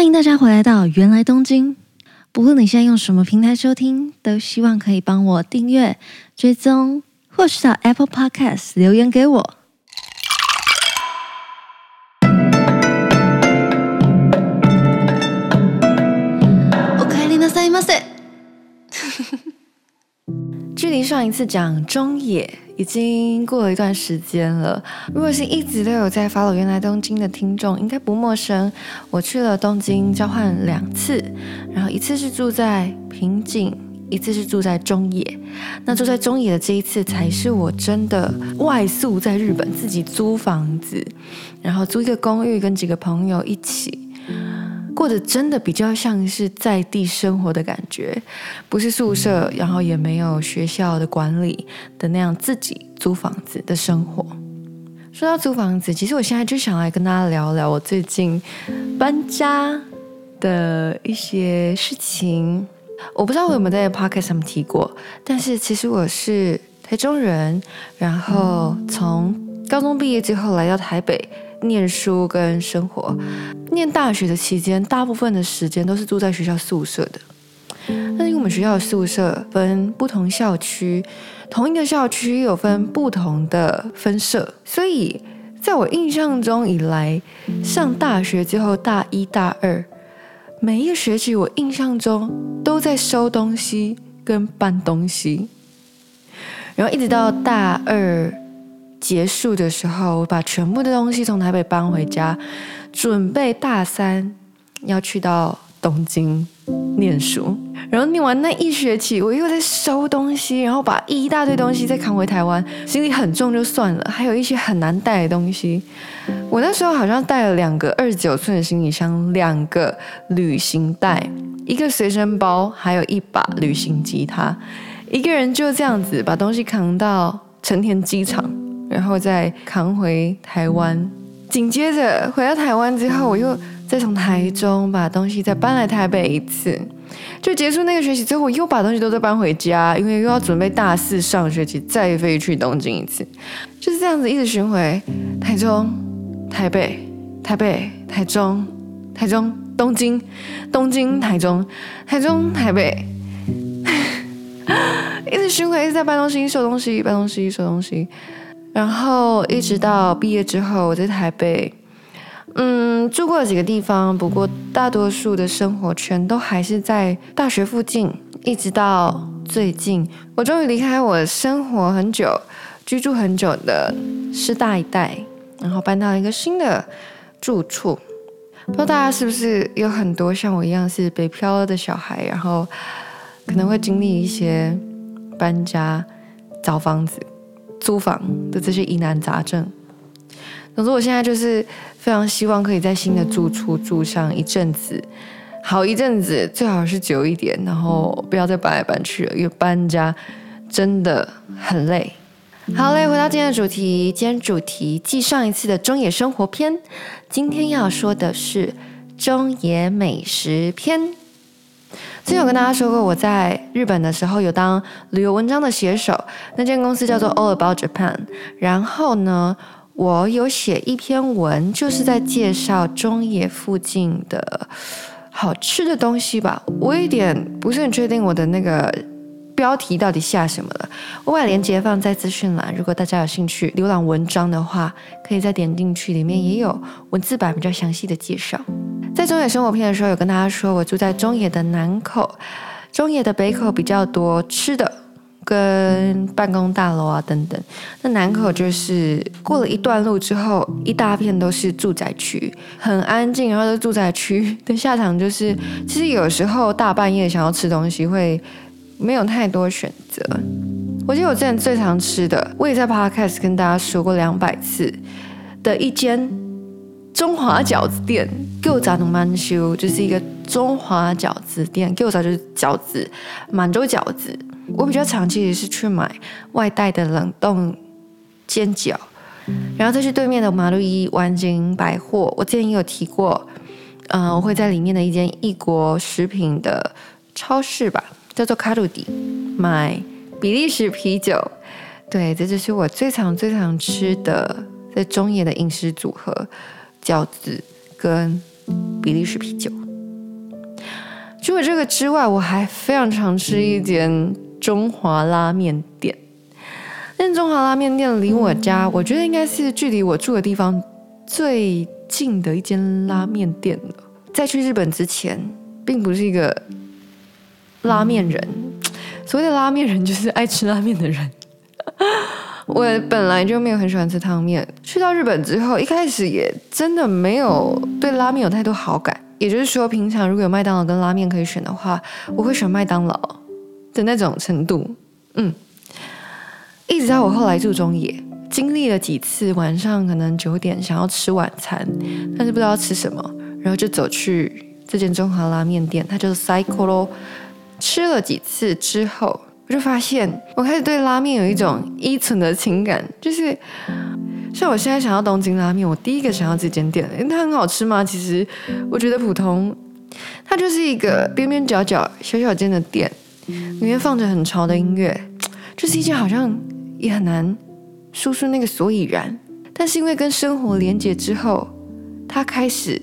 欢迎大家回来到芫来东京。不论你现在用什么平台收听，都希望可以帮我订阅、追踪，或是到 Apple Podcast 留言给我。おかえりなさいませ。距离上一次讲中野。 已经过了一段时间了。如果是一直都有在 follow 原来东京的听众，应该不陌生。我去了东京交换两次，然后一次是住在平井，一次是住在中野。那住在中野的这一次，才是我真的外宿在日本，自己租房子，然后租一个公寓，跟几个朋友一起。过得真的比较像是在地生活的感觉，不是宿舍，然后也没有学校的管理的那样自己租房子的生活。说到租房子，其实我现在就想来跟大家聊聊我最近搬家的一些事情。我不知道我有没有在 Podcast 上面提过，但是其实我是台中人，然后从高中毕业之后来到台北。念书跟生活，念大学的期间，大部分的时间都是住在学校宿舍的。但是因为我们学校的宿舍分不同校区，同一个校区有分不同的分社，所以在我印象中以来，上大学之后大一大二，每一个学期我印象中都在收东西跟搬东西，然后一直到大二。结束的时候，我把全部的东西从台北搬回家，准备大三要去到东京念书。然后念完那一学期，我又在收东西，然后把一大堆东西再扛回台湾，行李很重就算了，还有一些很难带的东西。我那时候好像带了两个二十九寸的行李箱，两个旅行袋，一个随身包，还有一把旅行吉他。一个人就这样子把东西扛到成田机场。然后再扛回台湾，紧接着回到台湾之后，我又再从台中把东西再搬来台北一次，就结束那个学期之后，我又把东西都再搬回家，因为又要准备大四上学期再飞去东京一次，就是这样子一直巡回，台中、台北、台北、台中、台中、东京、东京、台中、台中、台北，一直巡回，一直在搬东西、收东西、搬东西、收东西。然后一直到毕业之后，我在台北，嗯，住过几个地方，不过大多数的生活圈都还是在大学附近。一直到最近，我终于离开我生活很久、居住很久的师大一带，然后搬到一个新的住处。不知道大家是不是有很多像我一样是北漂的小孩，然后可能会经历一些搬家、找房子。租房的这些疑难杂症，总之我现在就是非常希望可以在新的住处住上一阵子，好一阵子，最好是久一点，然后不要再搬来搬去了，因为搬家真的很累。好嘞，回到今天的主题，今天主题继上一次的中野生活篇，今天要说的是中野美食篇。之前有跟大家说过，我在日本的时候有当旅游文章的写手，那间公司叫做 All About Japan。然后呢，我有写一篇文，就是在介绍中野附近的好吃的东西吧。我有一点不是很确定我的那个标题到底下什么了，我把链接放在资讯栏，如果大家有兴趣浏览文章的话，可以再点进去，里面也有文字版比较详细的介绍。在中野生活篇的时候，有跟大家说，我住在中野的南口，中野的北口比较多吃的，跟办公大楼啊等等。那南口就是过了一段路之后，一大片都是住宅区，很安静。然后，住宅区 的下场就是，其实有时候大半夜想要吃东西，会没有太多选择。我记得我之前最常吃的，我也在 Podcast 跟大家说过两百次的一间。中华饺子店，饺子の满洲就是一个中华饺子店，饺子就是饺子，满洲饺子。我比较常其实是去买外带的冷冻煎饺，然后再去对面的马路一丸井百货。我之前也有提过，嗯、我会在里面的一间异国食品的超市吧，叫做卡路迪，买比利时啤酒。对，这就是我最常最常吃的在中野的饮食组合。饺子跟比利时啤酒，除了这个之外，我还非常常吃一间中华拉面店。那中华拉面店离我家，我觉得应该是距离我住的地方最近的一间拉面店了。在去日本之前，并不是一个拉面人。所谓的拉面人，就是爱吃拉面的人。我本来就没有很喜欢吃汤面，去到日本之后，一开始也真的没有对拉面有太多好感。也就是说，平常如果有麦当劳跟拉面可以选的话，我会选麦当劳的那种程度。嗯，一直到我后来住中野，经历了几次晚上可能九点想要吃晚餐，但是不知道吃什么，然后就走去这间中华拉面店，它就是 Saikoro。吃了几次之后，我就发现我开始对拉面有一种依存的情感，就是。像我现在想要东京拉面，我第一个想要这间店，因为它很好吃吗？其实我觉得普通，它就是一个边边角角小小间的店，里面放着很潮的音乐，就是一件好像也很难说出那个所以然，但是因为跟生活连接之后，它开始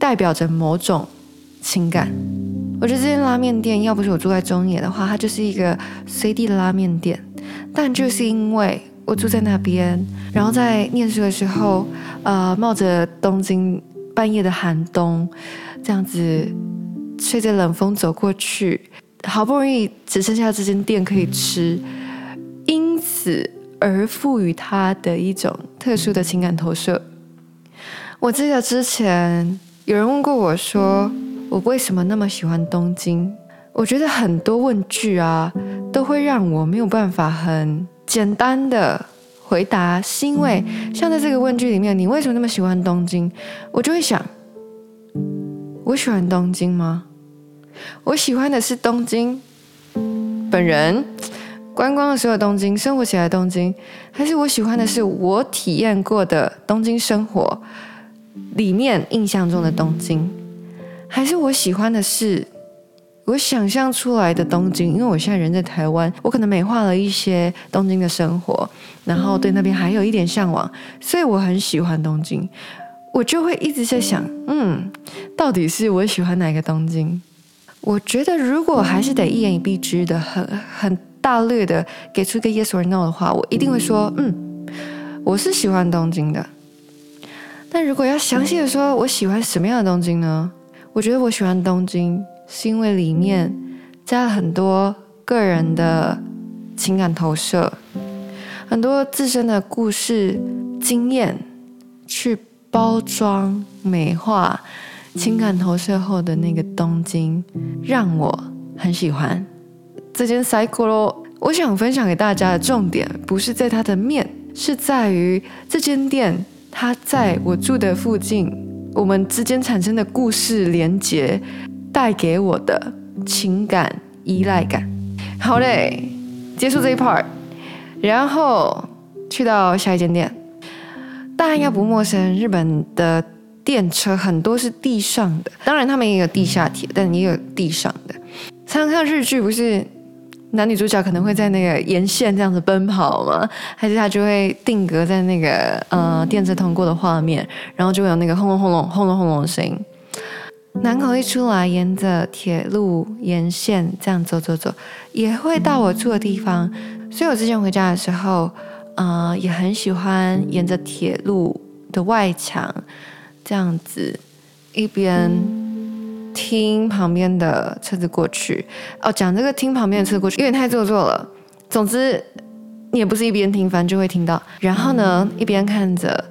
代表着某种情感。我觉得这间拉面店要不是我住在中野的话，它就是一个随地的拉面店，但就是因为。我住在那边，然后在念书的时候，呃，冒着东京半夜的寒冬，这样子吹着冷风走过去，好不容易只剩下这间店可以吃，因此而赋予它的一种特殊的情感投射。我记得之前有人问过我说，我为什么那么喜欢东京？我觉得很多问句啊，都会让我没有办法很。简单的回答是因为，像在这个问句里面，你为什么那么喜欢东京？我就会想，我喜欢东京吗？我喜欢的是东京本人，观光的时候东京，生活起来的东京，还是我喜欢的是我体验过的东京生活里面印象中的东京，还是我喜欢的是？我想象出来的东京，因为我现在人在台湾，我可能美化了一些东京的生活，然后对那边还有一点向往，所以我很喜欢东京。我就会一直在想，嗯，到底是我喜欢哪个东京？我觉得如果还是得一言以蔽之的，很很大略的给出一个 yes or no 的话，我一定会说，嗯，我是喜欢东京的。但如果要详细的说，我喜欢什么样的东京呢？我觉得我喜欢东京。是因为里面加了很多个人的情感投射，很多自身的故事经验去包装美化情感投射后的那个东京，让我很喜欢这间 Saikoro。我想分享给大家的重点不是在它的面，是在于这间店它在我住的附近，我们之间产生的故事连结。带给我的情感依赖感。好嘞，结束这一 part，然后去到下一间店。大家应该不陌生，日本的电车很多是地上的，当然他们也有地下铁，但也有地上的。常常看日剧，不是男女主角可能会在那个沿线这样子奔跑吗？还是他就会定格在那个呃电车通过的画面，然后就会有那个轰隆轰隆轰隆轰隆的声音。南口一出来，沿着铁路沿线这样走走走，也会到我住的地方。所以我之前回家的时候，呃，也很喜欢沿着铁路的外墙这样子，一边听旁边的车子过去。哦，讲这个听旁边的车子过去有点太做作了。总之，你也不是一边听，反正就会听到。然后呢，一边看着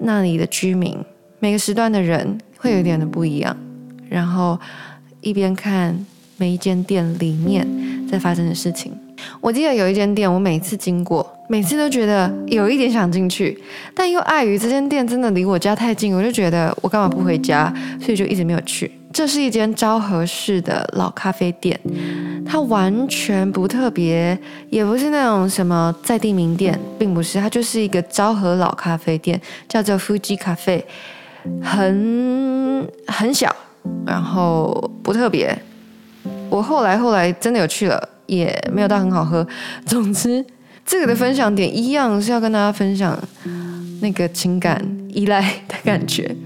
那里的居民，每个时段的人会有一点的不一样。然后一边看每一间店里面在发生的事情。我记得有一间店，我每次经过，每次都觉得有一点想进去，但又碍于这间店真的离我家太近，我就觉得我干嘛不回家，所以就一直没有去。这是一间昭和式的老咖啡店，它完全不特别，也不是那种什么在地名店，并不是，它就是一个昭和老咖啡店，叫做 Fuji 咖啡，很很小。然后不特别，我后来后来真的有去了，也没有到很好喝。总之，这个的分享点一样是要跟大家分享那个情感依赖的感觉。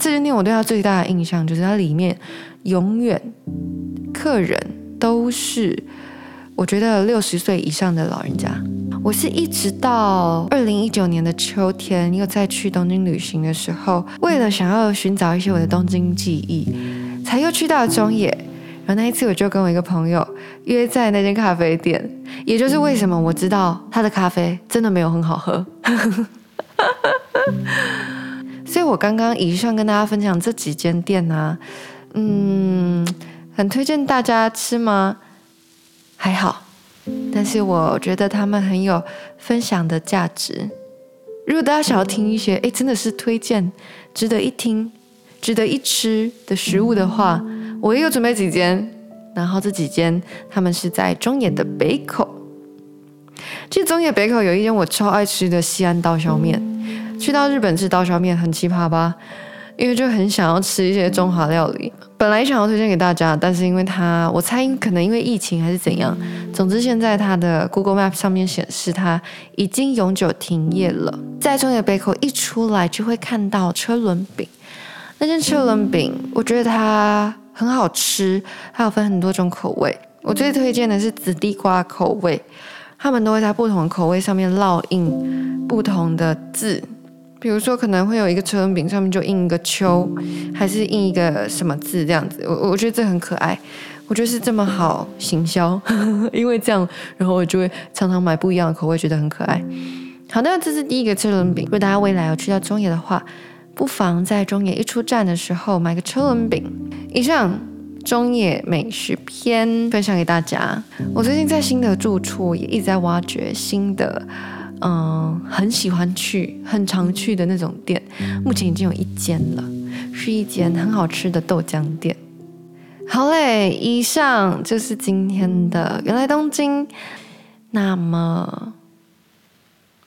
这间店我对它最大的印象就是它里面永远客人都是我觉得六十岁以上的老人家。我是一直到二零一九年的秋天又再去东京旅行的时候，为了想要寻找一些我的东京记忆，才又去到了中野。然后那一次我就跟我一个朋友约在那间咖啡店，也就是为什么我知道他的咖啡真的没有很好喝。我刚刚以上跟大家分享这几间店啊，嗯，很推荐大家吃吗？还好。但是我觉得他们很有分享的价值。如果大家想要听一些，诶，真的是推荐、值得一听、值得一吃的食物的话，我也有准备几间。然后这几间他们是在中野的北口。其实中野北口有一间我超爱吃的西安刀削面。去到日本吃刀削面很奇葩吧？因为就很想要吃一些中华料理，本来想要推荐给大家，但是因为它，我猜可能因为疫情还是怎样，总之现在它的 Google Map 上面显示它已经永久停业了。在中野北口一出来就会看到车轮饼，那间车轮饼我觉得它很好吃，它有分很多种口味，我最推荐的是紫地瓜口味，他们都会在不同的口味上面烙印不同的字。比如说，可能会有一个车轮饼上面就印一个秋，还是印一个什么字这样子。我我觉得这很可爱，我觉得是这么好行销，因为这样，然后我就会常常买不一样的口味，觉得很可爱。好那，这是第一个车轮饼。如果大家未来要去到中野的话，不妨在中野一出站的时候买个车轮饼。以上中野美食篇分享给大家。我最近在新的住处也一直在挖掘新的。嗯，很喜欢去、很常去的那种店，目前已经有一间了，是一间很好吃的豆浆店。好嘞，以上就是今天的原来东京，那么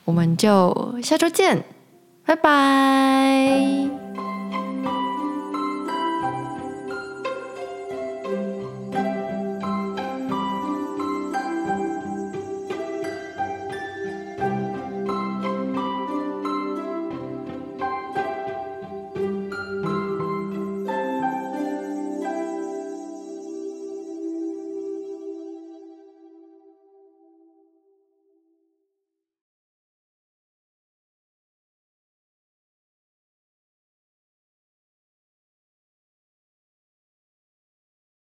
我们就下周见，拜拜。